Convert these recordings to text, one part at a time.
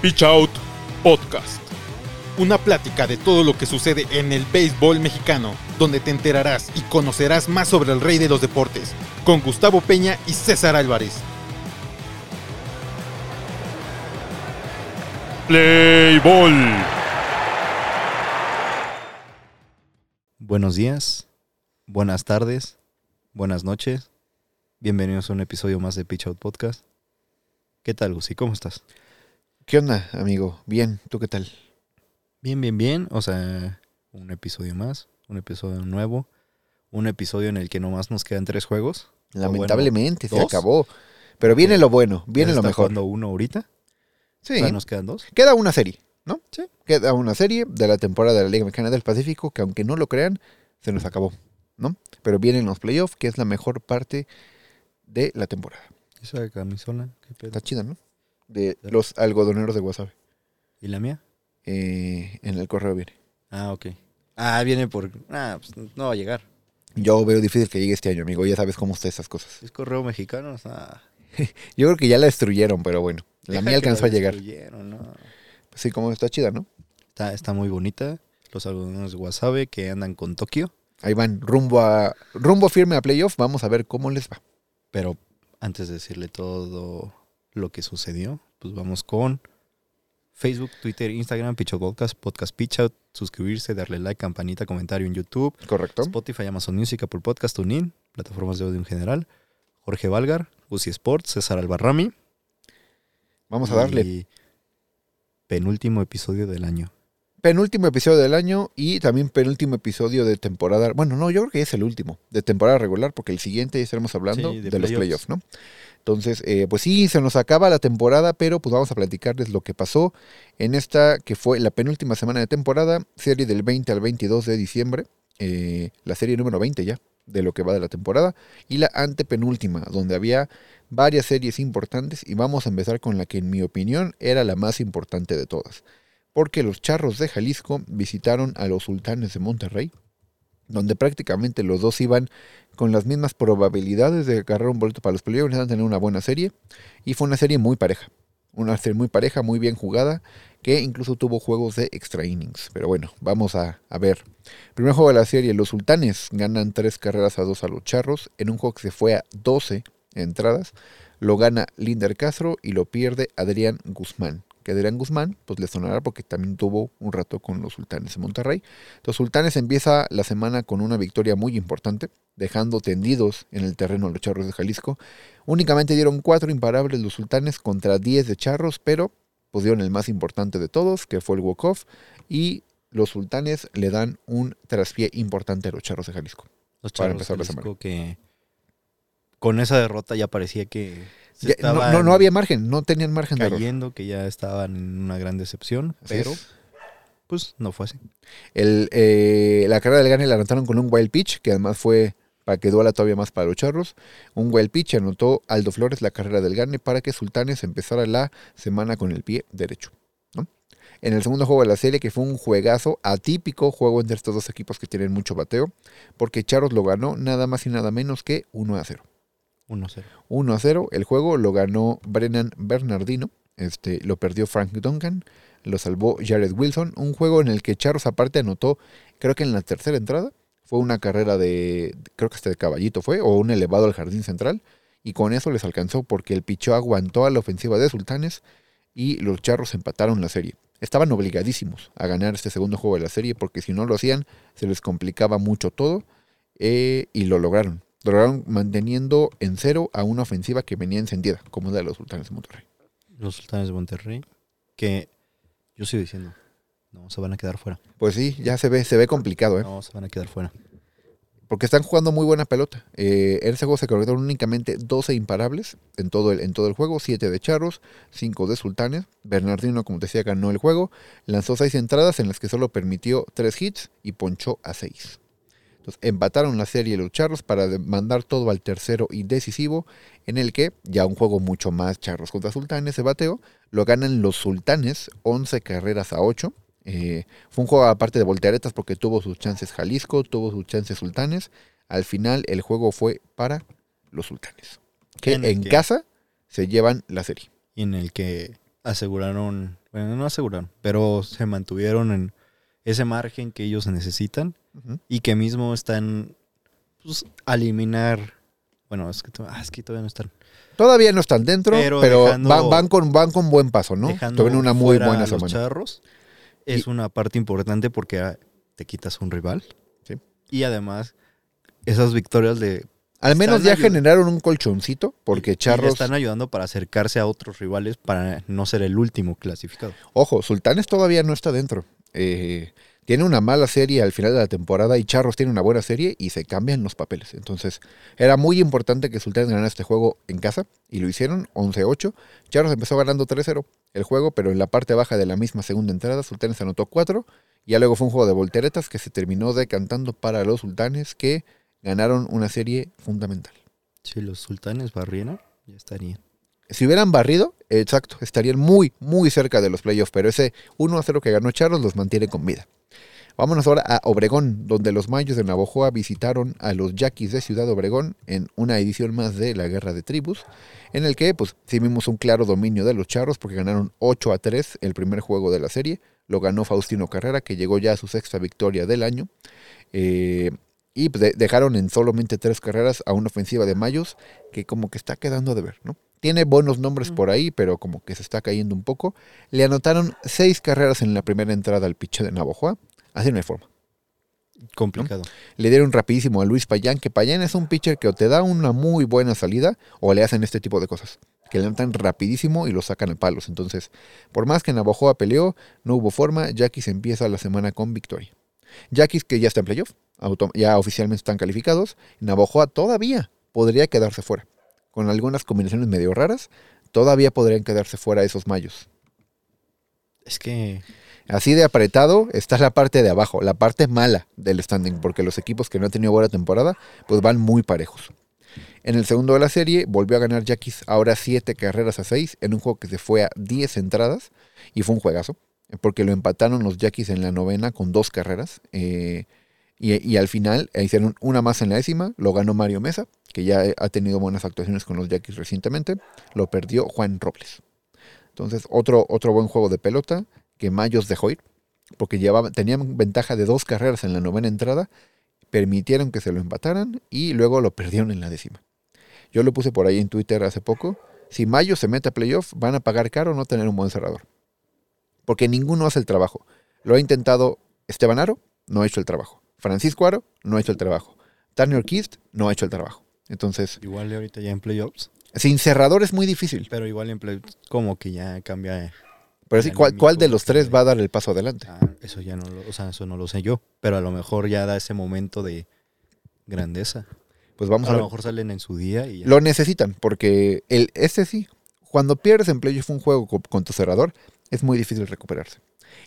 Pitch Out Podcast. Una plática de todo lo que sucede en el béisbol mexicano, donde te enterarás y conocerás más sobre el rey de los deportes, con Gustavo Peña y César Álvarez. Play. Buenos días, buenas tardes, buenas noches. Bienvenidos a un episodio más de Pitch Out Podcast. ¿Qué tal, Gusi? ¿Cómo estás? ¿Qué onda, amigo? Bien, ¿tú qué tal? Bien, bien, bien. O sea, un episodio más, un episodio nuevo, un episodio en el que nomás nos quedan tres juegos. O Lamentablemente bueno, se acabó. Pero viene lo bueno, viene lo mejor. jugando uno ahorita. Sí, Ya nos quedan dos. queda una serie, ¿no? Sí. Queda una serie de la temporada de la Liga Mexicana del Pacífico que aunque no lo crean, se nos acabó, ¿no? Pero vienen los playoffs, que es la mejor parte de la temporada. Esa camisola, qué pedo. Está chida, ¿no? De los algodoneros de Wasabi. ¿Y la mía? Eh, en el correo viene. Ah, ok. Ah, viene por. Ah, pues no va a llegar. Yo veo difícil que llegue este año, amigo. Ya sabes cómo están esas cosas. Es correo mexicano. O sea, Yo creo que ya la destruyeron, pero bueno. La deja mía alcanzó a llegar. destruyeron, ¿no? Sí, como está chida, ¿no? Está, está muy bonita. Los algodones de Wasabi que andan con Tokio. Ahí van, rumbo a rumbo firme a playoff. Vamos a ver cómo les va. Pero antes de decirle todo lo que sucedió, pues vamos con Facebook, Twitter, Instagram, Pitch Out Podcast, Podcast Pitch Out, suscribirse, darle like, campanita, comentario en YouTube, ¿Correcto? Spotify, Amazon Music, Apple Podcast, TuneIn, plataformas de audio en general, Jorge Valgar, Uzi Sports, César Albarrami. Vamos a darle. Y penúltimo episodio del año. Penúltimo episodio del año y también penúltimo episodio de temporada. Bueno, no, yo creo que es el último de temporada regular porque el siguiente ya estaremos hablando Sí, de, de los playoffs, ¿no? Entonces, eh, pues sí, se nos acaba la temporada, pero pues vamos a platicarles lo que pasó en esta que fue la penúltima semana de temporada, serie del 20 al 22 de diciembre, eh, la serie número 20 ya de lo que va de la temporada, y la antepenúltima, donde había varias series importantes, y vamos a empezar con la que en mi opinión era la más importante de todas, porque los Charros de Jalisco visitaron a los Sultanes de Monterrey, donde prácticamente los dos iban con las mismas probabilidades de agarrar un boleto para los playoffs, de tener una buena serie, y fue una serie muy pareja, una serie muy pareja, muy bien jugada, que incluso tuvo juegos de extra innings. Pero bueno, vamos a, a ver. Primer juego de la serie, los Sultanes ganan tres carreras a dos a los Charros, en un juego que se fue a 12 entradas, lo gana Linder Castro y lo pierde Adrián Guzmán. Que Adrián Guzmán, pues le sonará porque también tuvo un rato con los Sultanes de Monterrey. Los Sultanes empieza la semana con una victoria muy importante, dejando tendidos en el terreno a los Charros de Jalisco. Únicamente dieron cuatro imparables los Sultanes contra 10 de Charros, pero pues dieron el más importante de todos, que fue el walk-off, y los Sultanes le dan un traspié importante a los Charros de Jalisco. Los Para Charros de empezar la Jalisco que con esa derrota ya parecía que se Ya, no, no, había margen, no tenían margen de cayendo, que ya estaban en una gran decepción, Así pero es. pues no fue así. El, eh, la carrera del Gane la anotaron con un wild pitch, que además fue para que duela todavía más para los charros. Un wild pitch anotó Aldo Flores la carrera del Gane para que Sultanes empezara la semana con el pie derecho. ¿no? En el segundo juego de la serie, que fue un juegazo atípico, juego entre estos dos equipos que tienen mucho bateo, porque Charros lo ganó nada más y nada menos que 1 a 0. 1-0. 1 a 0. El juego lo ganó Brennan Bernardino. Este, lo perdió Frank Duncan. Lo salvó Jared Wilson. Un juego en el que Charros aparte anotó, creo que en la tercera entrada. Fue una carrera de, creo que hasta de caballito fue, o un elevado al jardín central. Y con eso les alcanzó porque el pichó aguantó a la ofensiva de Sultanes y los Charros empataron la serie. Estaban obligadísimos a ganar este segundo juego de la serie porque si no lo hacían se les complicaba mucho todo eh, y lo lograron. Lo lograron manteniendo en cero a una ofensiva que venía encendida, como la de los Sultanes de Monterrey. Los Sultanes de Monterrey que yo sigo diciendo, no se van a quedar fuera. Pues sí, ya se ve, se ve complicado, ¿eh? No se van a quedar fuera. porque están jugando muy buena pelota. Eh, en ese juego se conectaron únicamente 12 imparables en todo el, en todo el juego, 7 de Charros, 5 de Sultanes. Bernardino, como te decía, ganó el juego, lanzó 6 entradas en las que solo permitió 3 hits y ponchó a 6. Entonces empataron la serie los Charros para mandar todo al tercero y decisivo, en el que ya un juego mucho más Charros contra Sultanes se bateó, lo ganan los Sultanes 11 carreras a 8. Eh, fue un juego aparte de volteretas porque tuvo sus chances Jalisco, tuvo sus chances Sultanes. Al final el juego fue para los Sultanes. Que En en, el que- casa se llevan la serie. Y en el que aseguraron Bueno, no aseguraron, pero se mantuvieron en ese margen que ellos necesitan y que mismo están pues, a eliminar. Bueno, es que, ah, es que todavía no están. Todavía no están dentro, pero, Pero dejando- van, van con, van con buen paso, ¿no? Tuvieron una muy fuera buena a los semana. charros es una parte importante porque ah, te quitas un rival. Sí. Y además, esas victorias de Al menos ya generaron un colchoncito, porque Charros, están ayudando para acercarse a otros rivales para no ser el último clasificado. ojo, Sultanes todavía no está dentro. Eh, tiene una mala serie al final de la temporada y Charros tiene una buena serie y se cambian los papeles. Entonces, era muy importante que Sultanes ganara este juego en casa y lo hicieron 11-8. Charros empezó ganando 3-0 el juego, pero en la parte baja de la misma segunda entrada, Sultanes anotó 4. Y ya luego fue un juego de volteretas que se terminó decantando para los Sultanes que ganaron una serie fundamental. Si los sultanes barrieran, ya estarían. Si hubieran barrido, exacto, estarían muy, muy cerca de los playoffs, pero ese 1 a 0 que ganó Charlos los mantiene con vida. Vámonos ahora a Obregón, donde los Mayos de Navojoa visitaron a los Yaquis de Ciudad Obregón en una edición más de la Guerra de Tribus, en el que pues sí vimos un claro dominio de los Charros porque ganaron 8 a 3 el primer juego de la serie, lo ganó Faustino Carrera, que llegó ya a su sexta victoria del año, eh, y pues, de- dejaron en solamente tres carreras a una ofensiva de Mayos que como que está quedando de ver, ¿no? Tiene buenos nombres por ahí, pero como que se está cayendo un poco. Le anotaron seis carreras en la primera entrada al pitcher de Navojoa. Así no hay forma. Complicado. Le dieron rapidísimo a Luis Payán, que Payán es un pitcher que o te da una muy buena salida o le hacen este tipo de cosas. Que le anotan rapidísimo y lo sacan a palos. Entonces, por más que Navojoa peleó, no hubo forma. Yaquis empieza la semana con victoria. Yaquis que ya está en playoff, ya oficialmente están calificados. Navojoa todavía podría quedarse fuera. Con algunas combinaciones medio raras, todavía podrían quedarse fuera esos mayos. Es que Así de apretado está la parte de abajo, la parte mala del standing, porque los equipos que no han tenido buena temporada, pues van muy parejos. En el segundo de la serie volvió a ganar Yaquis ahora 7 carreras a 6 en un juego que se fue a 10 entradas y fue un juegazo, porque lo empataron los Yaquis en la novena con dos carreras eh, y, al final eh, hicieron una más en la décima, lo ganó Mario Mesa, que ya eh, ha tenido buenas actuaciones con los Yaquis recientemente, lo perdió Juan Robles. Entonces otro, otro buen juego de pelota que Mayos dejó ir, porque llevaban, tenían ventaja de dos carreras en la novena entrada, permitieron que se lo empataran y luego lo perdieron en la décima. Yo lo puse por ahí en Twitter hace poco. Si Mayos se mete a playoff, van a pagar caro no tener un buen cerrador. Porque ninguno hace el trabajo. Lo ha intentado Esteban Aro, no ha hecho el trabajo. Francisco Aro, no ha hecho el trabajo. Turner Kist, no ha hecho el trabajo. Entonces, igual ahorita ya en playoffs, sin cerrador es muy difícil. pero igual en playoffs como que ya cambia. Pero sí, ¿cuál, cuál de los tres va a dar el paso adelante? Ah, eso ya no lo, o sea, eso no lo sé yo, pero a lo mejor ya da ese momento de grandeza. Pues vamos a a lo ver. mejor salen en su día y ya. Lo necesitan, porque el, este sí, cuando pierdes en playoff un juego co- con tu cerrador, es muy difícil recuperarse.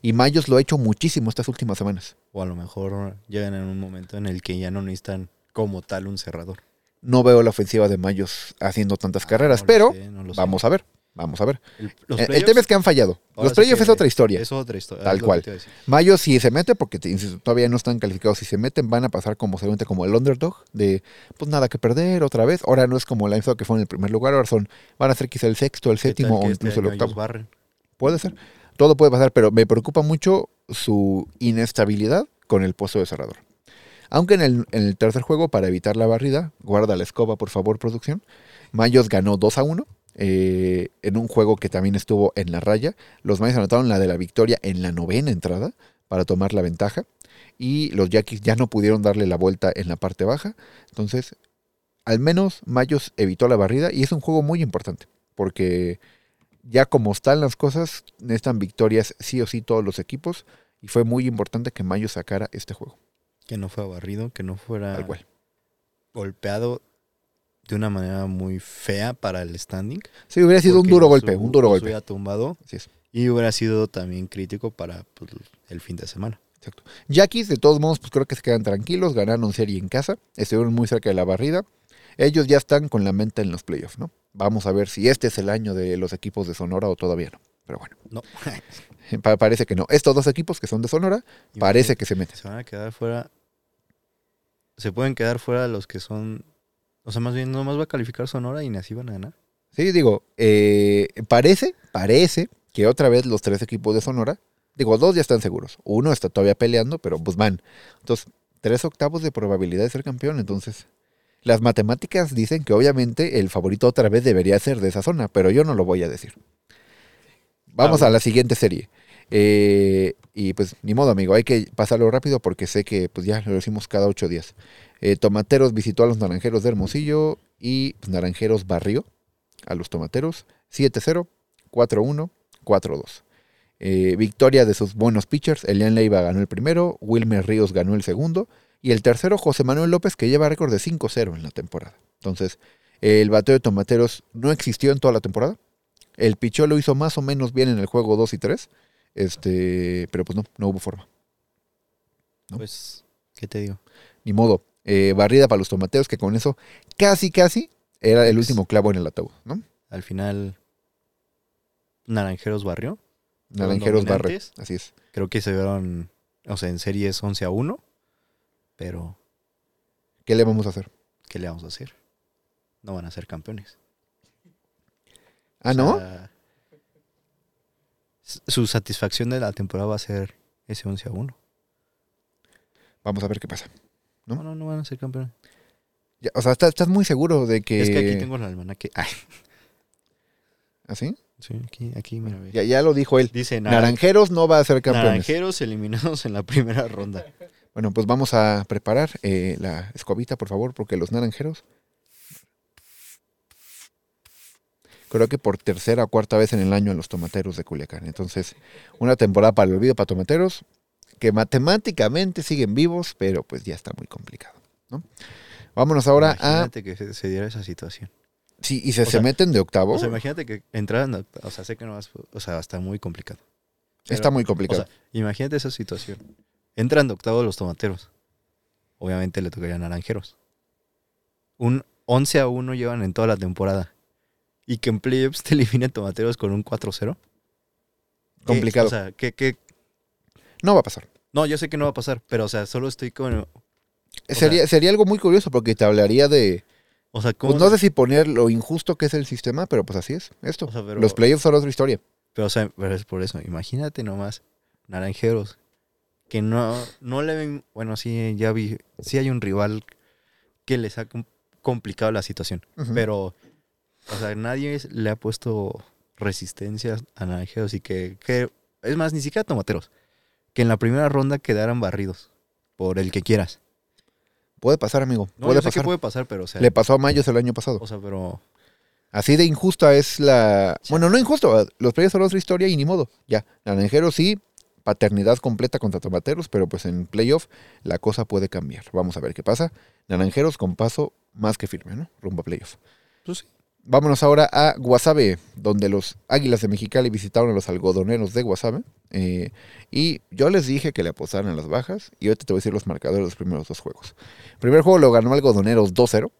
Y Mayos lo ha hecho muchísimo estas últimas semanas. O a lo mejor llegan en un momento en el que ya no necesitan como tal un cerrador. No veo la ofensiva de Mayos haciendo tantas carreras, Ah, No lo pero sé, no vamos a ver, vamos a ver. El, los El, el tema es que han fallado. ahora Los playoffs es otra historia. Es otra historia. Tal cual. Mayos si se mete, porque todavía no están calificados, si se meten van a pasar como seguramente como el underdog, de pues nada que perder otra vez. Ahora no es como la info que fue en el primer lugar, ahora son, van a ser quizá el sexto, el ¿Qué tal séptimo o este incluso el octavo. barren? Puede ser. Todo puede pasar, pero me preocupa mucho su inestabilidad con el puesto de cerrador. Aunque en el, en el tercer juego, para evitar la barrida, guarda la escoba, por favor, producción. Mayos ganó 2 a 1 eh, en un juego que también estuvo en la raya. Los Mayos anotaron la de la victoria en la novena entrada para tomar la ventaja. Y los Yaquis ya no pudieron darle la vuelta en la parte baja. Entonces, al menos Mayos evitó la barrida y es un juego muy importante. Porque ya como están las cosas, necesitan victorias sí o sí todos los equipos. Y fue muy importante que Mayos sacara este juego. Que no fue barrido, que no fuera Tal cual. golpeado de una manera muy fea para el standing. Sí, hubiera sido un duro golpe, un duro golpe. hubiera tumbado Así es. y hubiera sido también crítico para pues, el fin de semana. Yaquis, de todos modos, pues creo que se quedan tranquilos, ganaron serie en casa, estuvieron muy cerca de la barrida. Ellos ya están con la mente en los playoffs, ¿no? Vamos a ver si este es el año de los equipos de Sonora o todavía no. Pero bueno, No. pa- parece que no. Estos dos equipos que son de Sonora, parece que se meten. se van a quedar fuera. Se pueden quedar fuera los que son. O sea, más bien nomás va a calificar Sonora y ni así van a ganar. Sí, digo, eh, parece, parece que otra vez los tres equipos de Sonora, digo, dos ya están seguros. Uno está todavía peleando, pero pues van. Entonces, tres octavos de probabilidad de ser campeón. Entonces, las matemáticas dicen que obviamente el favorito otra vez debería ser de esa zona, pero yo no lo voy a decir. Vamos a la siguiente serie. Eh, y pues ni modo, amigo, hay que pasarlo rápido porque sé que pues ya lo decimos cada ocho días. Eh, Tomateros visitó a los Naranjeros de Hermosillo y pues, Naranjeros barrió a los Tomateros 7-0, 4-1, 4-2. Eh, victoria de sus buenos pitchers. Elian Leiva ganó el primero, Wilmer Ríos ganó el segundo y el tercero José Manuel López que lleva récord de 5-0 en la temporada. Entonces, el bateo de Tomateros no existió en toda la temporada. El pichó lo hizo más o menos bien en el juego 2 y 3. Este, pero pues no, no hubo forma. ¿no? Pues, ¿qué te digo? Ni modo. Eh, barrida para los tomateros, que con eso casi, casi era el último clavo en el ataúd, ¿no? Al final, Naranjeros barrió. Naranjeros dominantes. Así es. Creo que se vieron, o sea, en series 11 a 1. Pero, ¿Qué le vamos a hacer? ¿qué le vamos a hacer? No van a ser campeones. Ah, O ¿no? sea, su satisfacción de la temporada va a ser ese 11 a 1. Vamos a ver qué pasa. ¿No? No, no, no van a ser campeones. Ya, o sea, ¿estás, estás muy seguro de que... Es que aquí tengo el almanaque. Ay, ¿Así? sí, aquí, aquí, mira. Ya, ya lo dijo él. Dice naran- Naranjeros no va a ser campeones. Naranjeros eliminados en la primera ronda. Bueno, pues vamos a preparar eh, la escobita, por favor, porque los naranjeros. Creo que por tercera o cuarta vez en el año en los tomateros de Culiacán. Entonces, una temporada para el olvido para tomateros, que matemáticamente siguen vivos, pero pues ya está muy complicado. ¿no? Vámonos ahora a. Imagínate que se, diera esa situación. Sí, y se, o se sea, meten de octavo. O sea, imagínate que entraran, o sea, sé que no vas, o sea, está muy complicado. está muy O complicado. sea, imagínate esa situación. Entran de octavo los tomateros. Obviamente le tocaría a naranjeros. Un 11 a 1 llevan en toda la temporada. Y que en playoffs te eliminen tomateros con un 4-0. ¿Qué? complicado. O sea, ¿qué, qué? no va a pasar. No, yo sé que no va a pasar, pero o sea, solo estoy con... Sería, sería algo muy curioso porque te hablaría de. O sea, ¿cómo? Pues no sé si poner lo injusto que es el sistema, pero pues así es. Esto. O sea, pero- Los playoffs son otra historia. Pero, o sea, pero es por eso. Imagínate nomás, naranjeros, que no, no le ven. Bueno, sí, ya vi. Sí hay un rival que les ha com- complicado la situación. Pero, o sea, nadie es- le ha puesto resistencia a naranjeros y que, que. Es más, ni siquiera tomateros. Que en la primera ronda quedaran barridos. Por el que quieras. Puede pasar, amigo. No, puede yo sé pasar. que puede pasar, pero, o sea. Le pasó a Mayos el año pasado. o sea, pero. Así de injusta es la. Bueno, no injusto. Los playoffs son otra historia y ni modo. Ya. Naranjeros sí. Paternidad completa contra tomateros, pero pues en playoff la cosa puede cambiar. Vamos a ver qué pasa. Naranjeros con paso más que firme, ¿no? Rumbo a playoff. Pues sí. Vámonos ahora a Guasave, donde los Águilas de Mexicali visitaron a los algodoneros de Guasave. eh, y yo les dije que le apostaran a las bajas. Y ahorita te voy a decir los marcadores de los primeros dos juegos. El primer juego lo ganó Algodoneros 2-0.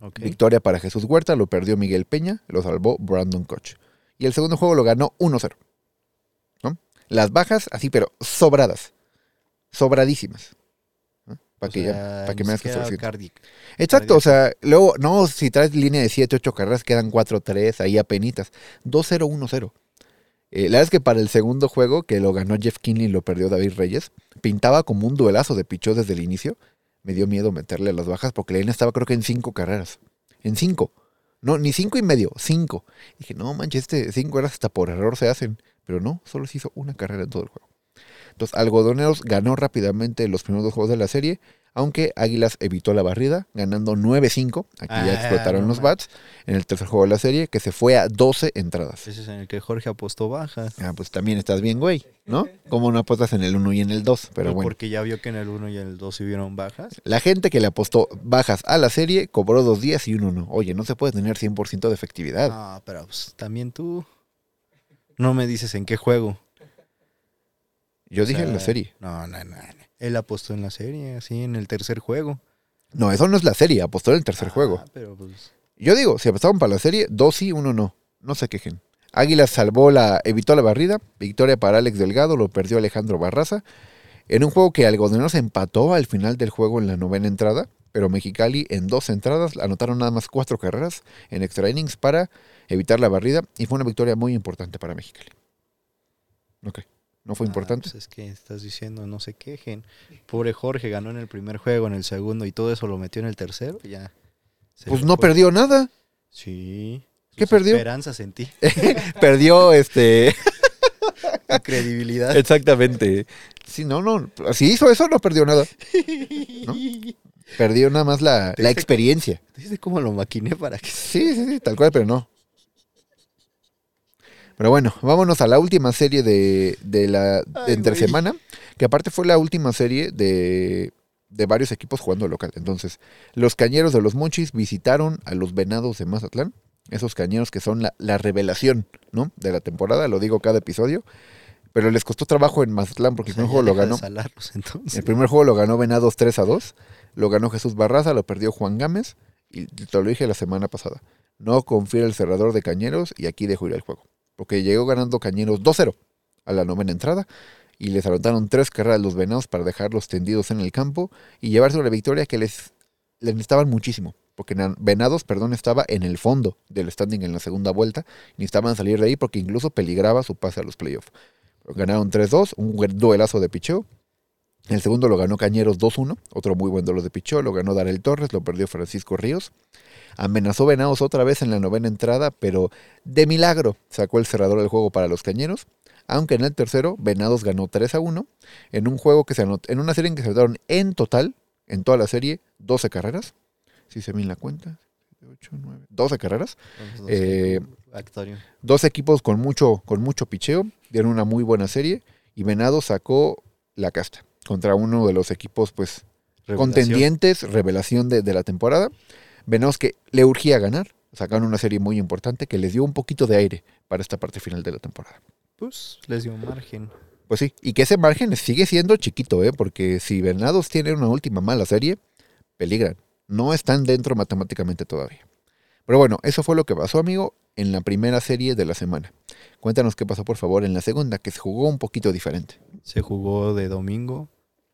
Ok. Victoria para Jesús Huerta, lo perdió Miguel Peña, lo salvó Brandon Koch. Y el segundo juego lo ganó 1-0. Las bajas, así, pero sobradas. Sobradísimas. Para que, ya- sea, pa' que ni me hagas que Exacto, o sea, luego, no, si traes línea de 7, 8 carreras, quedan 4-3, ahí apenitas. 2-0, 1-0. Eh, la verdad es que para el segundo juego, que lo ganó Jeff Kinley y lo perdió David Reyes, pintaba como un duelazo de pichó desde el inicio. Me dio miedo meterle a las bajas porque la línea estaba creo que en 5 carreras. En 5. No, ni 5 y medio, 5. Dije, no manches, este 5 carreras hasta por error se hacen. Pero no, solo se hizo una carrera en todo el juego. Entonces, Algodoneros ganó rápidamente los primeros dos juegos de la serie, aunque Águilas evitó la barrida, ganando 9-5. Aquí ya Ah, explotaron no los man- bats en el tercer juego de la serie, que se fue a 12 entradas. Ese es en el que Jorge apostó bajas. Ah, pues también estás bien, güey, ¿no? Como no apuestas en el 1 y en el 2, pero bueno. Porque ya vio que en el 1 y en el 2 sí hubieron bajas. La gente que le apostó bajas a la serie cobró dos días y uno no. Oye, no se puede tener 100% de efectividad. Ah, pero pues, también tú no me dices en qué juego. Yo O dije en la serie. No, no, no. no. Él apostó en la serie, así, en el tercer juego. No, eso no es la serie, apostó en el tercer Ah, juego. Pero pues. Yo digo, si apostaban para la serie, dos sí, uno no. No se quejen. Águilas salvó la, evitó la barrida. Victoria para Alex Delgado, lo perdió Alejandro Barraza. En un juego que Algodoneros empató al final del juego en la novena entrada, pero Mexicali en dos entradas anotaron nada más cuatro carreras en extra innings para evitar la barrida y fue una victoria muy importante para Mexicali. No fue Ah, importante. pues es que estás diciendo, no se quejen. Pobre Jorge ganó en el primer juego, en el segundo y todo eso lo metió en el tercero. Ya. Pues no fue. perdió nada. Sí. ¿Qué perdió? Esperanzas en ti. perdió este. Credibilidad. Exactamente. Sí, no, no. Si hizo eso, no perdió nada. ¿No? Perdió nada más la, la experiencia. ¿Viste cómo lo maquiné para que Sí, sí, sí, tal cual, pero no. Pero bueno, vámonos a la última serie de, de la de Ay, entre güey. semana, que aparte fue la última serie de, de varios equipos jugando local. Entonces, los cañeros de los Monchis visitaron a los venados de Mazatlán. Esos cañeros que son la, la revelación, ¿no? De la temporada, lo digo cada episodio. Pero les costó trabajo en Mazatlán porque O sea, el primer juego lo ganó. salarlos, entonces. El primer juego lo ganó Venados 3 a 2. Lo ganó Jesús Barraza, lo perdió Juan Gámez. Y te lo dije la semana pasada. No confía el cerrador de Cañeros y aquí dejo ir el juego. Porque llegó ganando Cañeros 2-0 a la novena entrada. Y les anotaron tres carreras los Venados para dejarlos tendidos en el campo y llevarse una victoria que les, les necesitaban muchísimo. Porque na- Venados, perdón, estaba en el fondo del standing en la segunda vuelta. Necesitaban salir de ahí porque incluso peligraba su pase a los playoffs. Ganaron 3-2, un duelazo de picheo. El segundo lo ganó Cañeros 2-1, otro muy buen duelo de picheo. Lo ganó Darel Torres, lo perdió Francisco Ríos. Amenazó Venados otra vez en la novena entrada, pero de milagro sacó el cerrador del juego para los Cañeros. Aunque en el tercero, Venados ganó 3 a 1 en un juego que se anotó, en una serie en que se anotaron en total, en toda la serie, 12 carreras. Si se bien la cuenta, 8, 9, 12 carreras. Vamos, no sé, Eh, Actorio. Dos equipos con mucho, con mucho picheo, dieron una muy buena serie y Venado sacó la casta contra uno de los equipos pues Revelación. contendientes, revelación de, de la temporada. Venados que le urgía ganar, sacaron una serie muy importante que les dio un poquito de aire para esta parte final de la temporada. Pues les dio margen. Pues sí, y que ese margen sigue siendo chiquito, ¿eh? porque si Venados tiene una última mala serie, peligran. No están dentro matemáticamente todavía. Pero bueno, eso fue lo que pasó, amigo, en la primera serie de la semana. Cuéntanos qué pasó, por favor, en la segunda, que se jugó un poquito diferente. Se jugó de domingo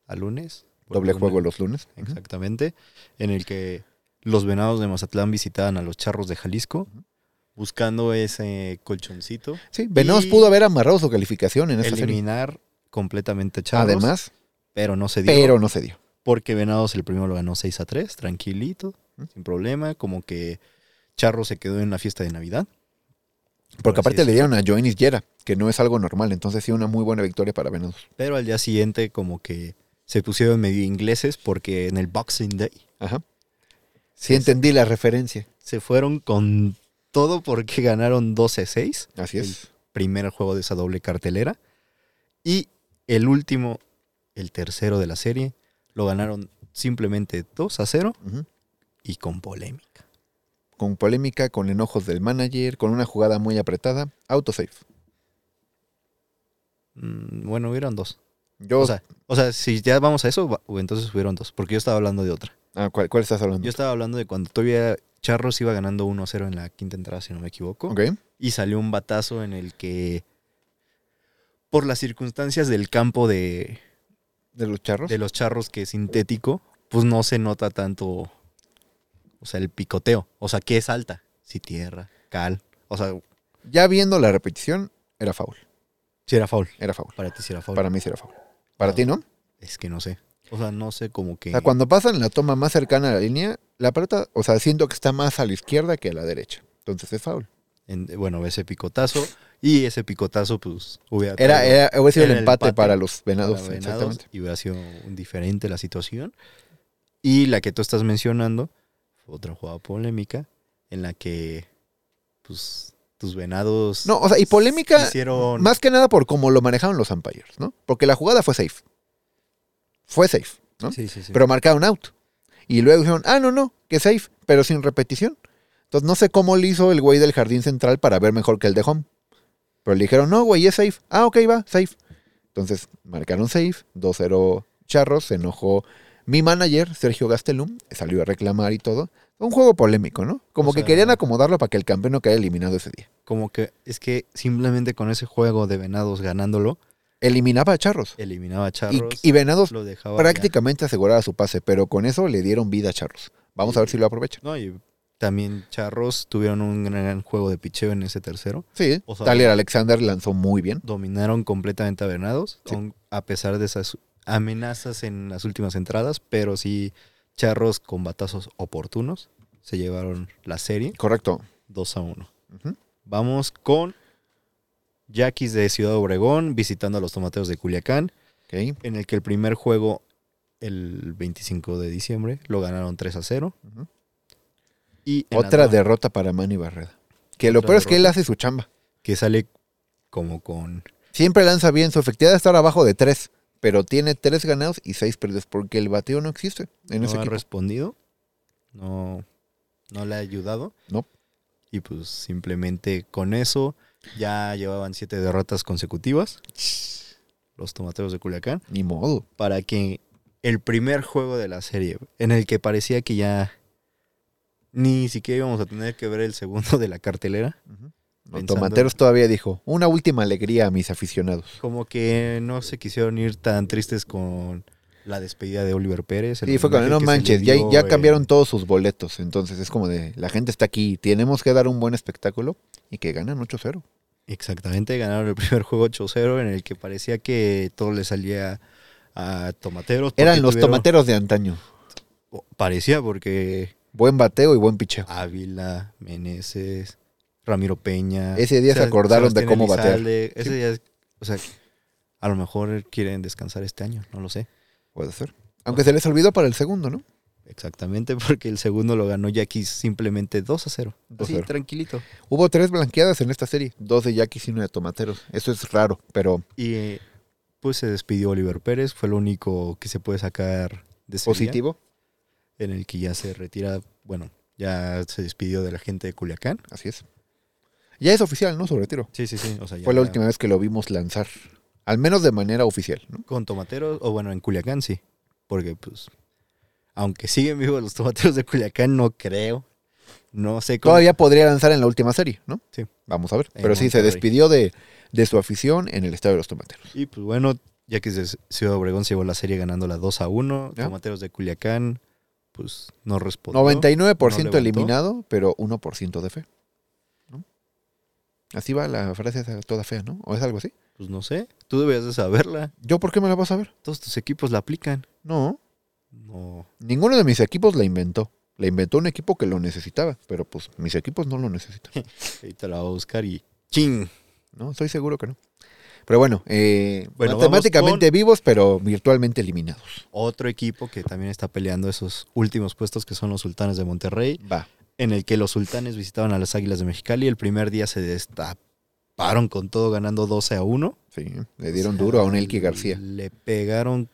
a lunes. Doble juego los lunes. Exactamente. En el que los venados de Mazatlán visitaban a los charros de Jalisco. Buscando ese colchoncito. Sí, Venados pudo haber amarrado su calificación en esta serie. eliminar completamente a charros. Además, pero no se dio. pero no se dio. Porque Venados el primero lo ganó 6 a 3, tranquilito, ¿Mm? sin problema. Como que Charro se quedó en la fiesta de Navidad. Porque aparte le dieron a Joinis Yera, que no es algo normal. Entonces sí, una muy buena victoria para Venados. Pero al día siguiente como que se pusieron medio ingleses porque en el Boxing Day Ajá. Sí, entendí la referencia. se fueron con todo porque ganaron 12-6. Así es. Primer juego de esa doble cartelera. Y el último, el tercero de la serie, lo ganaron simplemente 2 a 0 Ujú. y con polémica. con polémica, con enojos del manager, con una jugada muy apretada, autosave. Mm, Bueno, hubieron dos. Yo, O sea, o sea, si ya vamos a eso, entonces hubieron dos, porque yo estaba hablando de otra. Ah, ¿cuál, cuál estás hablando? Yo estaba hablando de cuando todavía Charros iba ganando 1-0 en la quinta entrada, si no me equivoco. Ok. Y salió un batazo en el que, por las circunstancias del campo de, De los charros. de los charros que es sintético, pues no se nota tanto, o sea, el picoteo. O sea, ¿qué es alta? Si tierra, cal. O sea, Ya viendo la repetición, era foul. si era foul. Era foul. Para ti si era foul. Para mí sí era foul. Para No. ti, ¿no? Es que no sé. O sea, no sé cómo que... O sea, cuando pasan la toma más cercana a la línea, la pelota, o sea, siento que está más a la izquierda que a la derecha. Entonces es foul. en- bueno, ese picotazo. Y ese picotazo, pues, hubiera... Era, era, hubiera sido el era el empate, empate para los para venados. Exactamente. y hubiera sido diferente la situación. Y la que tú estás mencionando fue otra jugada polémica en la que, pues, tus venados... No, o sea, y polémica, Hicieron... más que nada por cómo lo manejaron los umpires, ¿no? Porque la jugada fue safe. Fue safe, ¿no? Sí, sí, sí. pero marcaron out. Y luego dijeron, ah, no, no, que safe, pero sin repetición. Entonces no sé cómo le hizo el güey del jardín central para ver mejor que el de home. Pero le dijeron, no, güey, es safe. Ah, ok, va, safe. Entonces marcaron safe, 2-0 charros, se enojó mi manager, Sergio Gastelum, salió a reclamar y todo. Un juego polémico, ¿no? Como O que sea- querían acomodarlo para que el campeón no quede eliminado ese día. Como que es que simplemente con ese juego de venados ganándolo, Eliminaba a charros. eliminaba a Y, Charros. y Venados lo dejaba prácticamente aseguraba su pase, pero con eso le dieron vida a charros. Vamos a ver si lo aprovechan. No, y también Charros tuvieron un gran juego de picheo en ese tercero. Sí, O sea, Tyler Alexander lanzó muy bien. Dominaron completamente a Venados, Sí. a pesar de esas amenazas en las últimas entradas, pero sí Charros con batazos oportunos se llevaron la serie Correcto. 2 a 1. Ujú. Vamos con Yaquis de Ciudad Obregón visitando a los Tomateros de Culiacán, en el que el primer juego el 25 de diciembre lo ganaron 3 a 0. Ujú. Y Otra derrota para Manny Barreda. Que lo peor es que él hace su chamba. que sale como con Siempre lanza bien. Su efectividad está abajo de 3. Pero tiene 3 ganados y 6 perdidos. Porque el bateo no existe en no ese ha equipo. respondido, no, no le ha ayudado. No. Y pues simplemente con eso ya llevaban siete derrotas consecutivas los tomateros de Culiacán Ni modo. para que el primer juego de la serie en el que parecía que ya ni siquiera íbamos a tener que ver el segundo de la cartelera, Ujú. Los tomateros todavía dijo, una última alegría a mis aficionados. como que no se quisieron ir tan tristes con la despedida de Oliver Pérez. Sí, fue homenaje no manches, ya, dio, ya eh, cambiaron todos sus boletos. Entonces es como de, la gente está aquí, tenemos que dar un buen espectáculo y que ganan 8-0. Exactamente, ganaron el primer juego 8-0 en el que parecía que todo le salía a Tomateros. Eran los tuvieron- tomateros de antaño. Parecía porque Buen bateo y buen picheo. Ávila, Meneses, Ramiro Peña. Ese día se acordaron de cómo batear. Ese día, o sea, a lo mejor quieren descansar este año, no lo sé. Puede ser. Aunque se les olvidó para el segundo, ¿no? Exactamente, porque el segundo lo ganó Yaquis simplemente 2 a 0. 2 a Así, 0. tranquilito. Hubo tres blanqueadas en esta serie. Dos de Yaquis y una de tomateros. Eso es raro, pero Y eh, pues se despidió Oliver Pérez, fue lo único que se puede sacar de ese día. positivo. en el que ya se retira, bueno, ya se despidió de la gente de Culiacán. Así es. Ya es oficial, ¿no? Su retiro. Sí, sí, sí. O sea, ya Fue la última vez que lo vimos lanzar. Al menos de manera oficial, ¿no? Con tomateros, o bueno, en Culiacán sí. Porque, pues, aunque siguen vivos los tomateros de Culiacán, no creo. No sé cómo. Todavía podría lanzar en la última serie, ¿no? Sí. Vamos a ver. En Pero sí, se despidió de, de su afición en el estadio de los tomateros. Y pues bueno, ya que Ciudad Obregón se llevó la serie ganando la 2 a 1. Ya. Tomateros de Culiacán, pues no respondió. 99% no eliminado, pero 1% de fe. ¿no? Así va la frase toda fea, ¿no? ¿O es algo así? Pues no sé. Tú deberías de saberla. ¿Yo por qué me la vas a ver? Todos tus equipos la aplican. No, No. ninguno de mis equipos la inventó. La inventó un equipo que lo necesitaba, pero pues mis equipos no lo necesitan. Ahorita la voy a buscar y. ¡Ching! No, estoy seguro que no. Pero bueno, eh, Bueno, matemáticamente vivos, pero virtualmente eliminados. Otro equipo que también está peleando esos últimos puestos que son los Sultanes de Monterrey, Va. en el que los Sultanes visitaban a las Águilas de Mexicali. El primer día se destaparon con todo ganando 12 a 1. Sí, le dieron O sea, duro a un Elki García. Le pegaron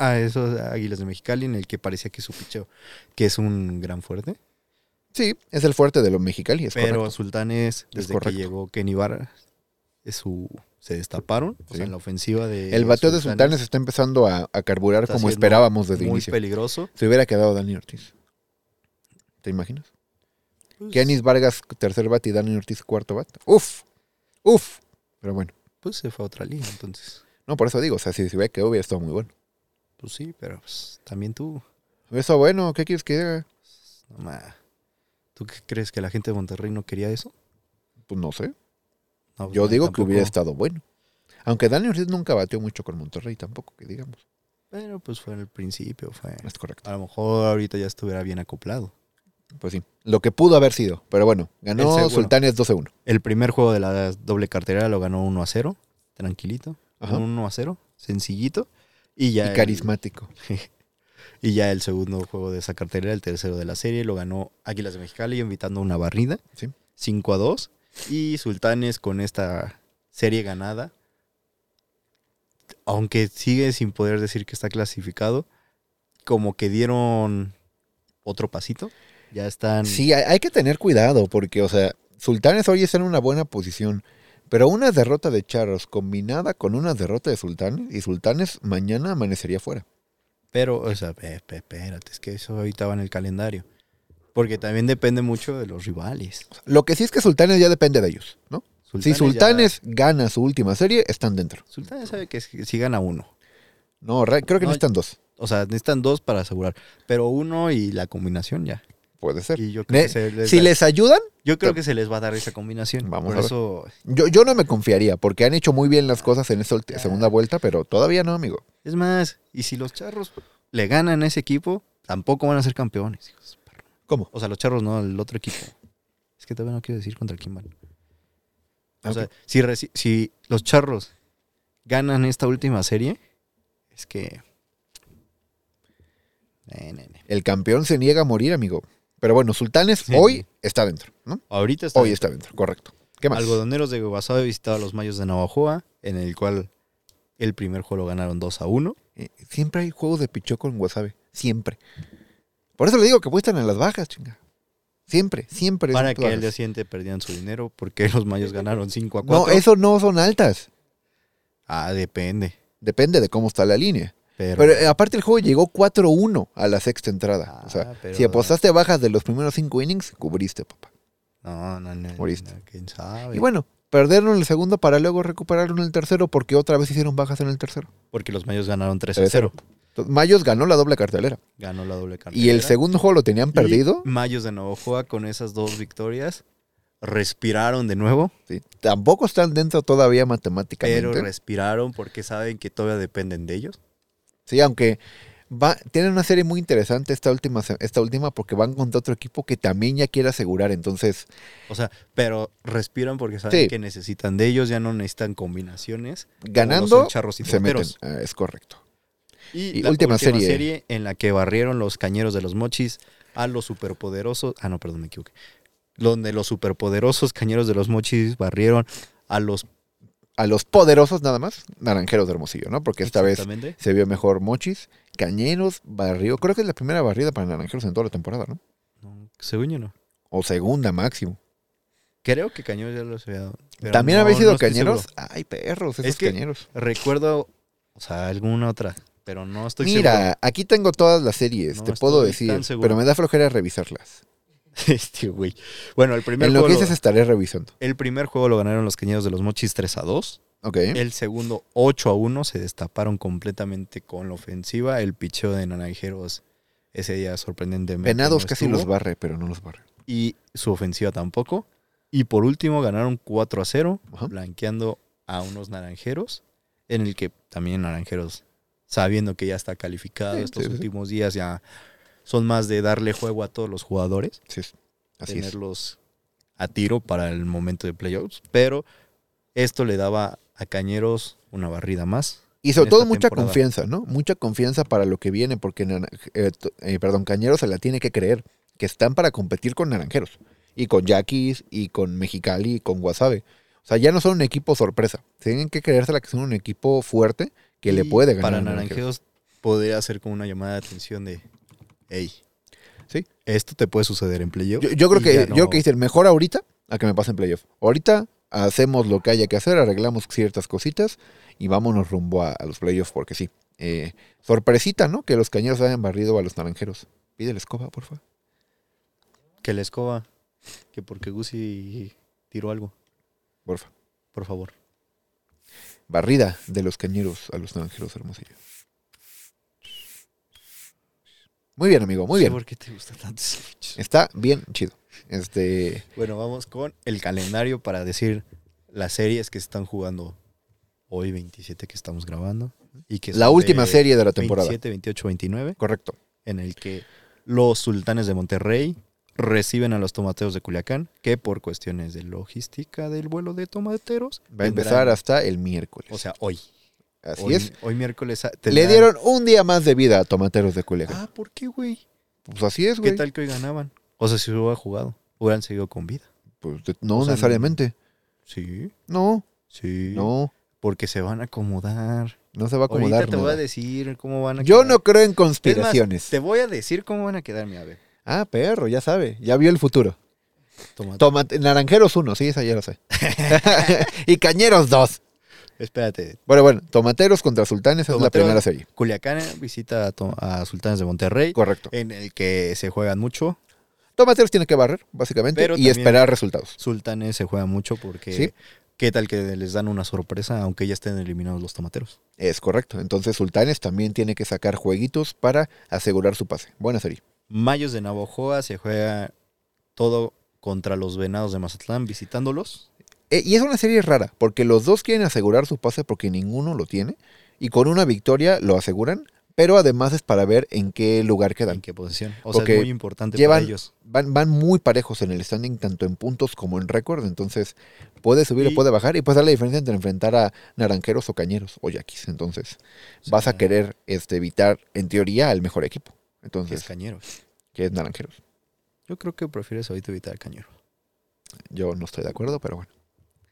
a esos Águilas de Mexicali en el que parecía que su picheo, que es un gran fuerte. Sí, es el fuerte de los mexicali, es pero correcto. Sultanes, desde que llegó Kenny Barra, es su, se destaparon. O Sí. sea, en la ofensiva de. El bateo de Sultanes está empezando a, a carburar está como esperábamos desde el muy inicio. peligroso. Se hubiera quedado Dani Ortiz. ¿Te imaginas? Pues, Vargas, tercer bat y Dani Ortiz, cuarto bat. Uf, uf. Pero bueno, pues se fue a otra liga, entonces. no, por eso digo, o sea, si se hubiera quedado hubiera estado muy bueno. Pues sí, pero pues, también tú. Estado bueno, ¿qué quieres que haga? No, ma. ¿Tú qué crees que la gente de Monterrey no quería eso? Pues no sé. No, pues, Yo no, digo que hubiera estado bueno. Aunque Dani Ortiz nunca bateó mucho con Monterrey tampoco, que digamos. Pero pues fue en el principio, fue. Es correcto. A lo mejor ahorita ya estuviera bien acoplado. Pues sí. Lo que pudo haber sido. Pero bueno, ganó. Sultanes 12-1. El primer juego de la doble cartera lo ganó 1 a 0. Tranquilito. Ajá. 1 a 0. Sencillito. Y ya. Y el- carismático. y ya el segundo juego de esa cartera, el tercero de la serie, lo ganó Águilas de Mexicali, invitando una barrida. Sí. 5 a 2. Y Sultanes con esta serie ganada. Aunque sigue sin poder decir que está clasificado, como que dieron otro pasito. Ya están. Sí, hay, hay que tener cuidado porque, o sea, Sultanes hoy está en una buena posición. Pero una derrota de Charros combinada con una derrota de Sultanes y Sultanes mañana amanecería fuera. Pero, o sea, espérate, es que eso ahorita va en el calendario. Porque también depende mucho de los rivales. Lo que sí es que Sultanes ya depende de ellos, ¿no? si ya- Sultanes gana su última serie, están dentro. Sultanes sabe que si gana uno. No, creo que No, necesitan dos. O sea, necesitan dos para asegurar. Pero uno y la combinación ya. Puede ser. Y yo creo, Ne- que se les, Si da- les ayudan, yo creo que se les va a dar esa combinación. Vamos Por a ver. eso, yo, yo no me confiaría, porque han hecho muy bien las cosas en esta ulti- segunda vuelta, pero todavía no, amigo. es más, y si los charros le ganan a ese equipo, tampoco van a ser campeones. hijos. ¿Cómo? O sea, los charros no, el otro equipo. Es que todavía no quiero decir contra quién van. O sea, si, los charros ganan esta última serie, es que. Ne, ne, ne. El campeón se niega a morir, amigo. Pero bueno, Sultanes Sí. hoy está dentro, ¿no? Ahorita está. Hoy está dentro, correcto. ¿Qué más? Algodoneros de Guasave visitaba a los Mayos de Navajoa, en el cual el primer juego lo ganaron 2 a 1. Eh, siempre hay juegos de pichó con wasabi. Siempre. Por eso le digo que apuestan a las bajas, chinga. Siempre, siempre. Para en que al día siguiente perdían su dinero, porque los Mayos ganaron 5 a 4. No, eso no son altas. Ah, depende. Depende de cómo está la línea. Pero, Pero eh, aparte el juego llegó 4-1 a la sexta entrada. o sea, Ah, pero- si apostaste bajas de los primeros cinco innings, cubriste, papá. no, no, no. No, ¿Quién sabe? Y bueno, perdieron el segundo para luego recuperaron el tercero porque otra vez hicieron bajas en el tercero. Porque los Mayos ganaron 3 a 3-0. 0. Entonces, Mayos ganó la doble cartelera. Ganó la doble cartera. Y el segundo juego lo tenían perdido. Mayos de Navajoa con esas dos victorias respiraron de nuevo, Sí, Tampoco están dentro todavía pero matemáticamente. respiraron porque saben que todavía dependen de ellos. Sí, aunque va, tienen una serie muy interesante esta última, esta última porque van contra otro equipo que también ya quiere asegurar. Entonces, O sea, pero respiran porque saben Sí. que necesitan de ellos, ya no necesitan combinaciones. ganando, charros y se meten. Ah, es correcto. Y, Y la última última, serie. serie. en la que barrieron los cañeros de los mochis a los superpoderosos. Ah, no, perdón, me equivoqué. Donde los superpoderosos cañeros de los mochis barrieron a los. A los poderosos nada más, naranjeros de Hermosillo, ¿no? Porque esta vez se vio mejor Mochis. Cañeros barrió. Creo que es la primera barrida para naranjeros en toda la temporada, ¿no? No, según yo no. O segunda máximo. Creo que cañeros ya los había dado. También no, habéis sido no cañeros. seguro. Ay, perros, esos Es que- cañeros. Recuerdo, o sea, alguna otra, pero no estoy Mira, aquí tengo todas las series, te puedo decir, seguro. pero me da flojera revisarlas. Este güey. Bueno, el primer, En lo juego que lo, dices estaré revisando. el primer juego lo ganaron los cañeros de los mochis 3 a 2. Ok. El segundo 8 a 1 se destaparon completamente con la ofensiva. El picheo de Naranjeros ese día sorprendentemente. Venados no casi los barre, pero no los barre. Y su ofensiva tampoco. Y por último ganaron 4 a 0, Ajá. blanqueando a unos naranjeros. En el que también naranjeros, sabiendo que ya está calificado Sí, estos sí, sí. últimos días, ya son más de darle juego a todos los jugadores. Sí, así es. tenerlos a tiro para el momento de playoffs. Pero esto le daba a Cañeros una barrida más. Y sobre todo mucha temporada. confianza, ¿no? Mucha confianza para lo que viene, porque eh, eh, perdón, Cañeros se la tiene que creer, que están para competir con Naranjeros, y con Yaquis, y con Mexicali, y con Guasave. O sea, ya no son un equipo sorpresa. Tienen que creérsela que son un equipo fuerte que le puede ganar. Para. Naranjeros podría ser como una llamada de atención de, hey, Sí. esto te puede suceder en playoff. Yo, yo creo que ya yo creo no- que dicen mejor ahorita a que me pasen playoff. Ahorita hacemos lo que haya que hacer, arreglamos ciertas cositas y vámonos rumbo a, a los playoffs porque sí. Eh, sorpresita, ¿no? Que los cañeros hayan barrido a los naranjeros. Pide la escoba, por favor. Que la escoba, que porque Gusi tiró algo, Porfa. por favor. Barrida de los cañeros a los naranjeros hermosillo. Muy bien, amigo, muy bien. ¿Por qué te gusta tanto ese? Está bien chido. Este, Bueno, vamos con el calendario para decir las series que se están jugando hoy, 27 que estamos grabando. Y que la son última de serie de la temporada. 27, 28, 29, Correcto. en el que los sultanes de Monterrey reciben a los tomateros de Culiacán, que por cuestiones de logística del vuelo de tomateros Va a empezar hasta el miércoles. O sea, hoy. Así hoy, es. Hoy miércoles. Le dieron un día más de vida a Tomateros de Culiacán. Ah, ¿por qué, güey? Pues así es, ¿Qué güey. tal que hoy ganaban? O sea, si hubiera jugado, hubieran seguido con vida. Pues de- no O sea, necesariamente. Sí, No, sí. no, Porque se van a acomodar. no se va a acomodar. Ahorita te voy a decir cómo van a Yo quedar. no creo en más, conspiraciones. te voy a decir cómo van a quedar, mi ave. Ah, perro, ya sabe. Ya vio el futuro. Toma. Tomate, naranjeros uno, sí, esa ya lo sé. y Cañeros dos. Espérate. Bueno, bueno, Tomateros contra Sultanes es la primera serie. Culiacán visita a, Sultanes de Monterrey, Correcto. en el que se juegan mucho. Tomateros tiene que barrer, básicamente, Pero y esperar resultados. Sultanes se juega mucho porque Sí. qué tal que les dan una sorpresa aunque ya estén eliminados los tomateros. Es correcto. Entonces Sultanes también tiene que sacar jueguitos para asegurar su pase. Buena serie. Mayos de Navojoa se juega todo contra los Venados de Mazatlán visitándolos. Eh, y es una serie rara, porque los dos quieren asegurar su pase porque ninguno lo tiene. Y con una victoria lo aseguran, pero además es para ver en qué lugar ¿En quedan. qué posición? O Porque sea, es muy importante llevan- para ellos. Van, van muy parejos en el standing, tanto en puntos como en récord. Entonces, puede subir o puede bajar. Y puede dar la diferencia entre enfrentar a naranjeros o cañeros o yaquis. Entonces, vas a querer este, evitar, en teoría, al mejor equipo. que es Entonces, Cañeros. que es naranjeros. Yo creo que prefieres ahorita evitar Cañero. Yo no estoy de acuerdo, pero bueno.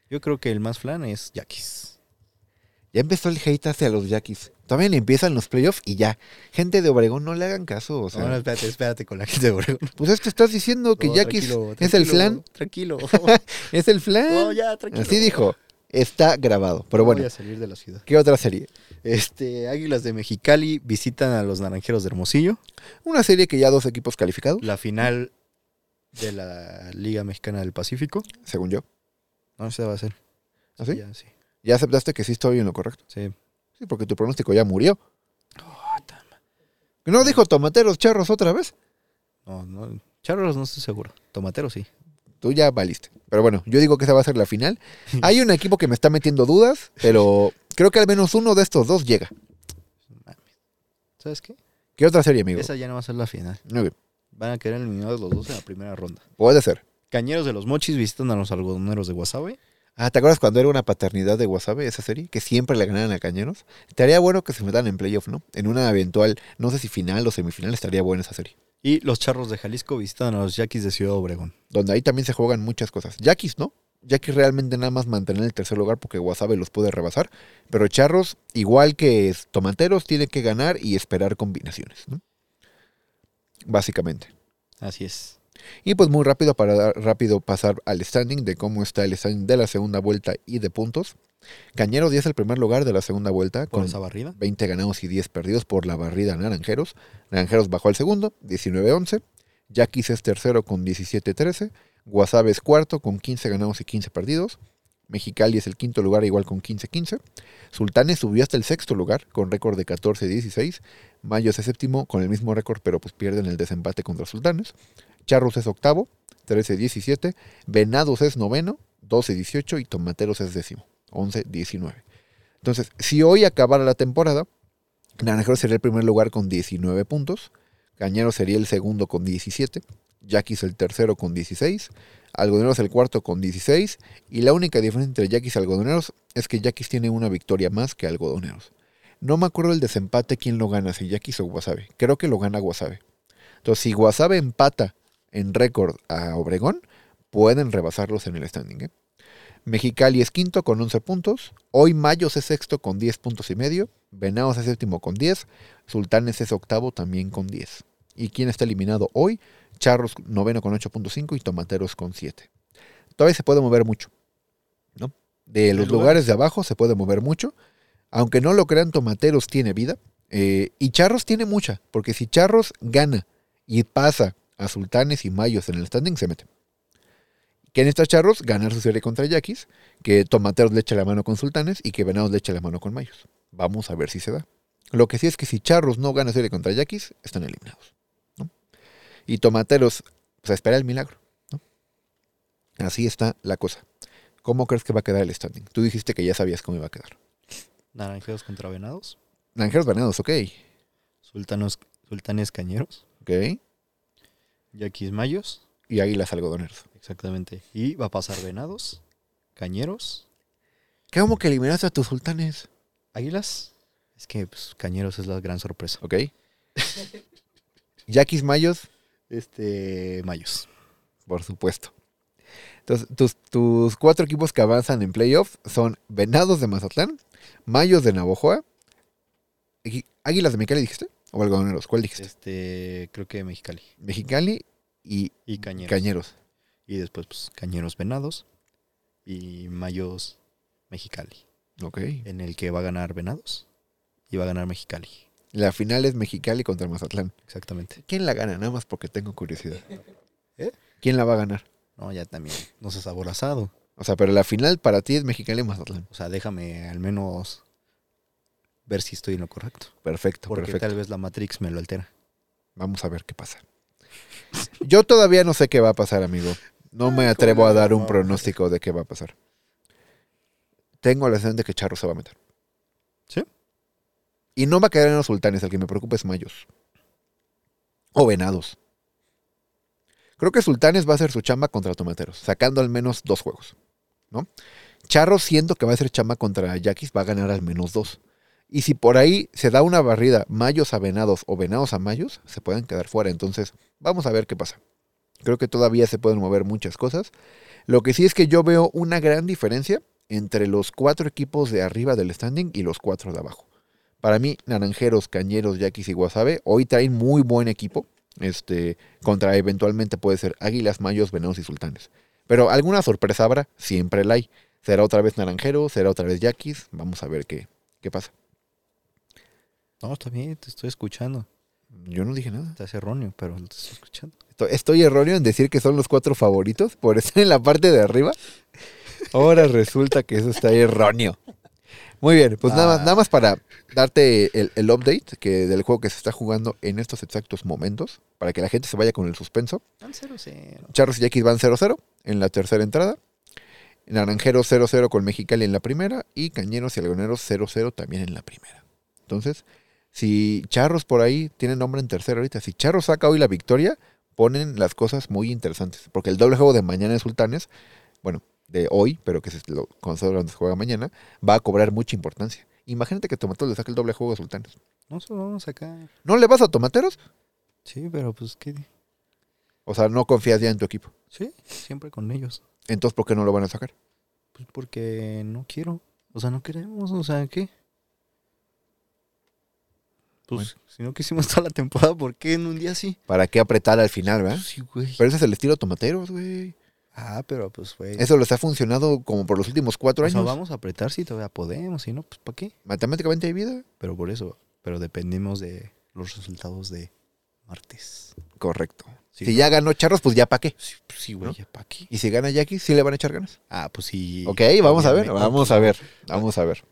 Yo creo que el más flan es Yaquis. Ya empezó el hate hacia los yaquis. Todavía ni empiezan los playoffs y ya. Gente de Obregón, no le hagan caso. O sea, no, no, espérate, espérate con la gente de Obregón. pues es que estás diciendo que No, yaquis tranquilo, es el flan. Tranquilo. Es el flan. No, ya, tranquilo. Así dijo. Está grabado. Pero No bueno, Voy a salir de la ciudad. ¿qué otra serie? Este, Águilas de Mexicali visitan a los Naranjeros de Hermosillo. Una serie que ya dos equipos calificados, La final de la Liga Mexicana del Pacífico. según yo. No, esa va a ser. Ya, sí. ¿Ya aceptaste que sí estoy en lo correcto? Sí. Sí, porque tu pronóstico ya murió. ¿No dijo tomateros charros otra vez? No, no. Charros no estoy seguro. Tomatero sí. Tú ya valiste. Pero bueno, yo digo que esa va a ser la final. Hay un equipo que me está metiendo dudas, pero creo que al menos uno de estos dos llega. ¿Sabes qué? ¿Qué otra serie, amigo? Esa ya no va a ser la final. Muy bien. Van a quedar eliminados los dos en la primera ronda. Puede ser. Cañeros de los Mochis visitan a los algodoneros de Guasave. Ah, ¿te acuerdas cuando era una paternidad de Wasabe esa serie? Que siempre le ganaban a Cañeros. Estaría bueno que se metan en playoff, ¿no? En una eventual, no sé si final o semifinal, estaría buena esa serie. Y los Charros de Jalisco visitan a los Yaquis de Ciudad Obregón. Donde ahí también se juegan muchas cosas. Yaquis, ¿no? Yaquis realmente nada más mantener el tercer lugar porque Wasabe los puede rebasar. Pero Charros, igual que Tomateros, tiene que ganar y esperar combinaciones, ¿no? Básicamente. Así es. Y pues muy rápido para dar- rápido pasar al standing de cómo está el standing de la segunda vuelta y de puntos. Cañeros ya es el primer lugar de la segunda vuelta con esa barrida. 20 ganados y 10 perdidos por la barrida Naranjeros. Naranjeros bajó al segundo, 19-11. Yaquis es tercero con 17-13. Guasave es cuarto con 15 ganados y 15 perdidos. Mexicali es el quinto lugar igual con 15-15. Sultanes subió hasta el sexto lugar con récord de 14-16. Mayos es séptimo con el mismo récord pero pues pierden el desempate contra Sultanes. Charros es octavo, 13-17. Venados es noveno, 12-18 y Tomateros es décimo, 11-19. Entonces, si hoy acabara la temporada, Naranjeros sería el primer lugar con 19 puntos, Cañeros sería el segundo con 17, Yaquis el tercero con 16, Algodoneros el cuarto con 16, y la única diferencia entre Yaquis y Algodoneros es que Yaquis tiene una victoria más que Algodoneros. No me acuerdo el desempate quién lo gana, si Yaquis o Guasave. Creo que lo gana Guasave. Entonces, si Guasave empata en récord a Obregón, pueden rebasarlos en el standing. ¿eh? Mexicali es quinto con 11 puntos. Hoy Mayos es sexto con 10 puntos y medio. Venados es séptimo con 10. Sultanes es octavo también con 10. ¿Y quién está eliminado hoy? Charros noveno con 8.5 y Tomateros con 7. Todavía se puede mover mucho. ¿no? De los lugares. lugares de abajo se puede mover mucho. Aunque no lo crean, Tomateros tiene vida. eh, y Charros tiene mucha. Porque si Charros gana y pasa a Sultanes y Mayos en el standing, se mete. Que en estas Charros ganar su serie contra Yaquis, que Tomateros le eche la mano con Sultanes y que Venados le eche la mano con Mayos. Vamos a ver si se da. Lo que sí es que si Charros no gana serie contra Yaquis, están eliminados. ¿no? Y Tomateros, pues a esperar el milagro. ¿no? Así está la cosa. ¿Cómo crees que va a quedar el standing? Tú dijiste que ya sabías cómo iba a quedar. Naranjeros contra Venados. Naranjeros Venados, ok. Sultanos, Sultanes Cañeros. Ok. Yaquis Mayos. Y Águilas Algodoneros. Exactamente. Y va a pasar Venados. Cañeros. ¿Cómo que eliminaste a tus sultanes? Águilas. Es que pues, Cañeros es la gran sorpresa. Ok. Yaquis Mayos, Este. Mayos. por supuesto. Entonces, tus, tus cuatro equipos que avanzan en playoff son Venados de Mazatlán, Mayos de Navojoa, Águilas de Mexicali, dijiste? ¿O Algodoneros? ¿Cuál dijiste? Este. Creo que Mexicali. Mexicali y Y Cañeros. Cañeros. Y después, pues, Cañeros Venados. Y Mayos Mexicali. Ok. En el que va a ganar Venados. Y va a ganar Mexicali. La final es Mexicali contra Mazatlán. Exactamente. ¿Quién la gana? Nada más porque tengo curiosidad. ¿Eh? ¿Quién la va a ganar? No, ya también. No seas aborazado. O sea, pero la final para ti es Mexicali Mazatlán. O sea, déjame al menos ver si estoy en lo correcto. Perfecto, Porque perfecto. tal vez la Matrix me lo altera. Vamos a ver qué pasa. Yo todavía no sé qué va a pasar, amigo. No me Ah, atrevo a ¿cómo dar un pronóstico de qué va a pasar. Tengo la sensación de que Charro se va a meter. ¿Sí? Y no va a quedar en los sultanes, el que me preocupa es Mayos. O Venados. Creo que Sultanes va a hacer su chamba contra Tomateros, sacando al menos dos juegos. ¿No? Charro, siendo que va a hacer chamba contra Yaquis, va a ganar al menos dos. Y si por ahí se da una barrida Mayos a Venados o Venados a Mayos, se pueden quedar fuera. Entonces, vamos a ver qué pasa. Creo que todavía se pueden mover muchas cosas. Lo que sí es que yo veo una gran diferencia entre los cuatro equipos de arriba del standing y los cuatro de abajo. Para mí, Naranjeros, Cañeros, Yaquis y Guasave hoy traen muy buen equipo. Este, contra eventualmente puede ser Águilas, Mayos, Venados y Sultanes. Pero alguna sorpresa habrá, siempre la hay. Será otra vez Naranjero, será otra vez Yaquis. Vamos a ver qué, qué pasa. No, está bien, te estoy escuchando. Yo no dije nada. Estás erróneo, pero te estoy escuchando. Estoy- Estoy erróneo en decir que son los cuatro favoritos por estar en la parte de arriba. Ahora resulta que eso está erróneo. Muy bien, pues nada, más, Ah. nada más para darte el, el update que del juego que se está jugando en estos exactos momentos, para que la gente se vaya con el suspenso. Van 0-0. Charros y Yaquis van 0-0 en la tercera entrada. Naranjeros 0-0 con Mexicali en la primera. Y Cañeros y Algoneros 0-0 también en la primera. Entonces, si Charros por ahí tiene nombre en tercera ahorita, si Charros saca hoy la victoria, ponen las cosas muy interesantes. Porque el doble juego de mañana de Sultanes, bueno, de hoy, pero que se lo considero donde se juega mañana, va a cobrar mucha importancia. Imagínate que Tomateros le saque el doble juego de Sultanes. No se lo vamos a sacar. ¿No le vas a Tomateros? Sí, pero pues qué. O sea, no confías ya en tu equipo. Sí, siempre con ellos. Entonces, ¿por qué no lo van a sacar? Pues porque no quiero. O sea, no queremos. O sea, ¿qué? Pues si no quisimos toda la temporada, ¿por qué en un día sí? ¿Para qué apretar al final, verdad? Pues sí, güey. Pero ese es el estilo Tomateros, güey. Ah, pero pues, güey. Eso les ha funcionado como por los últimos cuatro sea, años. vamos a apretar si todavía podemos. Si no, pues ¿para qué? Matemáticamente hay vida. Pero por eso. Pero dependemos de los resultados de martes. Correcto. Sí, si ¿no? ya ganó Charros, pues ya pa' qué. Sí, pues, sí, güey, ¿No? ¿ya para qué? Y si gana Jackie, sí le van a echar ganas. Ah, pues sí. Ok, vamos a ver, vamos a ver, vamos a ver.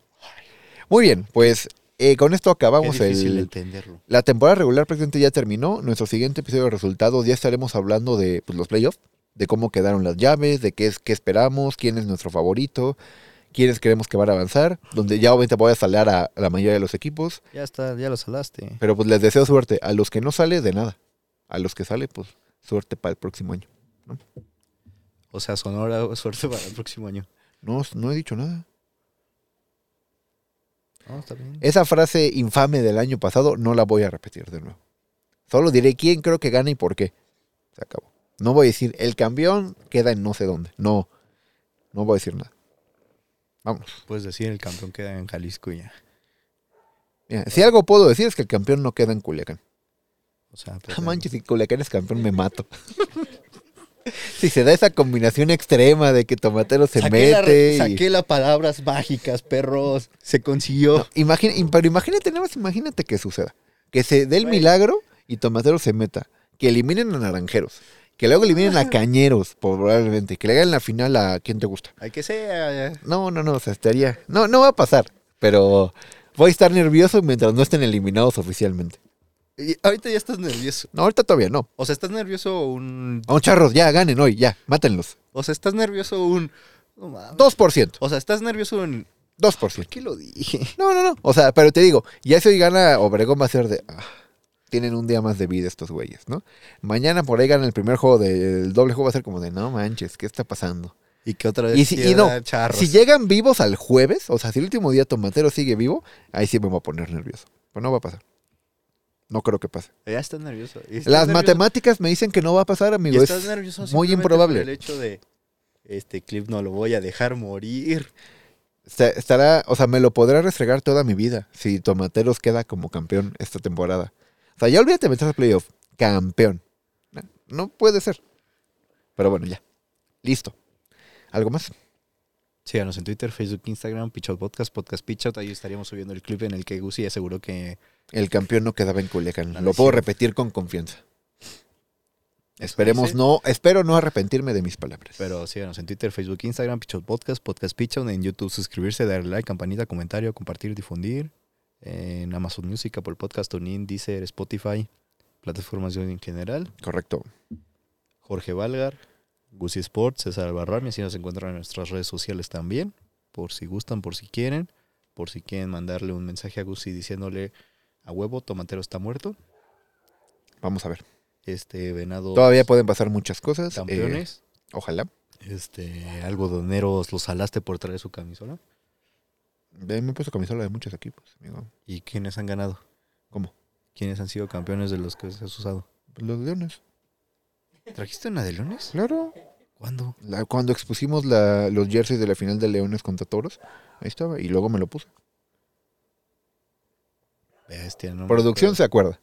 Muy bien, pues eh, con esto acabamos difícil el, entenderlo. la temporada regular prácticamente ya terminó. Nuestro siguiente episodio de resultados ya estaremos hablando de pues, los playoffs, de cómo quedaron las llaves, de qué es qué esperamos, quién es nuestro favorito, quiénes creemos que van a avanzar, donde ya obviamente voy a salar a, a la mayoría de los equipos, Ya está, ya lo salaste. pero pues les deseo suerte. A los que no sale, de nada. A los que sale, pues suerte para el próximo año. O sea, Sonora, suerte para el próximo año. No, no he dicho nada. No, está bien. Esa frase infame del año pasado no la voy a repetir de nuevo. Solo diré quién creo que gana y por qué. Se acabó. No voy a decir el campeón queda en no sé dónde. No, no voy a decir nada. Vámonos. Puedes decir el campeón queda en Jalisco y ya. Mira, si algo puedo decir es que el campeón no queda en Culiacán. O sea, No manches, si Culiacán es campeón me mato. si se da esa combinación extrema de que Tomatero se saqué la, mete y... saqué las palabras mágicas, perros. Se consiguió. No, imagina- pero imagínate, nada más imagínate que suceda. Que se dé el milagro y Tomatero se meta. Que eliminen a Naranjeros. Que luego eliminen a Cañeros, probablemente. Que le hagan la final a quien te gusta. Hay que ser. No, no, no, o sea, estaría... No, no va a pasar. Pero voy a estar nervioso mientras no estén eliminados oficialmente. Y ahorita ya estás nervioso. No, ahorita todavía no. O sea, estás nervioso un. Vamos, charros, ya, ganen hoy, ya, mátenlos. O sea, estás nervioso un. No mames. 2%. O sea, estás nervioso un. 2%. ¿Qué lo dije? No, no, no. O sea, pero te digo, ya si hoy gana Obregón va a ser de. ah, tienen un día más de vida estos güeyes, ¿no? Mañana por ahí gana el primer juego del doble juego, va a ser como de no manches, ¿qué está pasando? Y que otra vez. Y, si, y no, charros. si llegan vivos al jueves, o sea, si el último día Tomatero sigue vivo, ahí sí me voy a poner nervioso. Pues no va a pasar. No creo que pase. Ya estás nervioso. Estás Las nervioso- matemáticas me dicen que no va a pasar, amigo. estás Es nervioso muy improbable. por el hecho de. Este clip no lo voy a dejar morir. Esta- Estará, o sea, me lo podrá restregar toda mi vida si Tomateros queda como campeón esta temporada. O sea, ya olvídate de meterse a playoff. Campeón. No puede ser. Pero bueno, ya. Listo. ¿Algo más? Síganos en Twitter, Facebook, Instagram, Pitchout Podcast, Podcast Pitchout. Ahí estaríamos subiendo el clip en el que Gusi aseguró que. El campeón no quedaba en Culiacán. Lo puedo repetir con confianza. Esperemos no, espero no arrepentirme de mis palabras. Pero síganos en Twitter, Facebook, Instagram, Pitchout Podcast, Podcast Pitchout. En YouTube, suscribirse, darle like, campanita, comentario, compartir, difundir. En Amazon Music, Apple Podcast, TuneIn, Deezer, Spotify, plataformas en general. Correcto. Jorge Valgar, Gusi Sports, César Albarrán, así nos encuentran en nuestras redes sociales también, por si gustan, por si quieren, por si quieren mandarle un mensaje a Gusi diciéndole a huevo, Tomatero está muerto. Vamos a ver. Este venado Todavía pueden pasar muchas cosas. eh, campeones. ojalá. Este, algodoneros los salaste por traer su camisola. Me he puesto camisola de muchos equipos, amigo. ¿Y quiénes han ganado? ¿Cómo? ¿Quiénes han sido campeones de los que has usado? Los leones. ¿Trajiste una de Leones? Claro. ¿Cuándo? La- cuando expusimos la- los jerseys de la final de Leones contra Toros, ahí estaba. Y luego me lo puse. Bestia, no Producción se acuerda.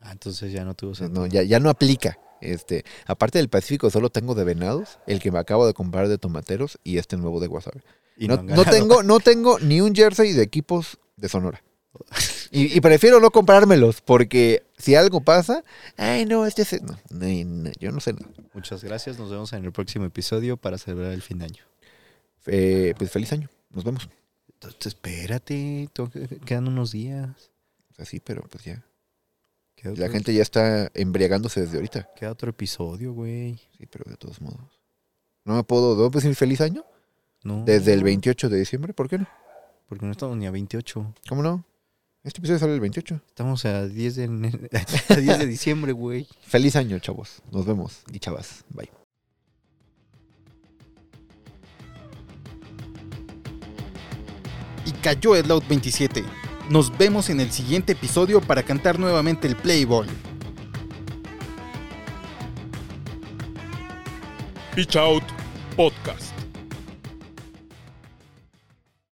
Ah, entonces ya no tuvo sentido. no, ya, ya no aplica. Este, aparte del Pacífico, solo tengo de venados, el que me acabo de comprar de tomateros y este nuevo de Wasabi. Y no, tengo, no tengo ni un jersey de equipos de Sonora. Y, y prefiero no comprármelos, porque si algo pasa, ay no, este es. No, no, no, yo no sé nada. Muchas gracias. Nos vemos en el próximo episodio para celebrar el fin de año. Eh, pues feliz año. Nos vemos. Entonces, espérate. Quedan unos días. O sea, sí, pero pues ya. La gente ya está embriagándose desde ahorita. queda otro episodio, güey. Sí, pero de todos modos. No me puedo, ¿no puedo decir feliz año? No. Desde el 28 de diciembre, ¿por qué no? Porque no estamos ni a 28. ¿Cómo no? Este episodio sale el 28. Estamos a 10 de, ene- a 10 de diciembre, güey. Feliz año, chavos. Nos vemos. Y chavas. Bye. y cayó el Loud 27. Nos vemos en el siguiente episodio para cantar nuevamente el Playball. Pitch Out Podcast.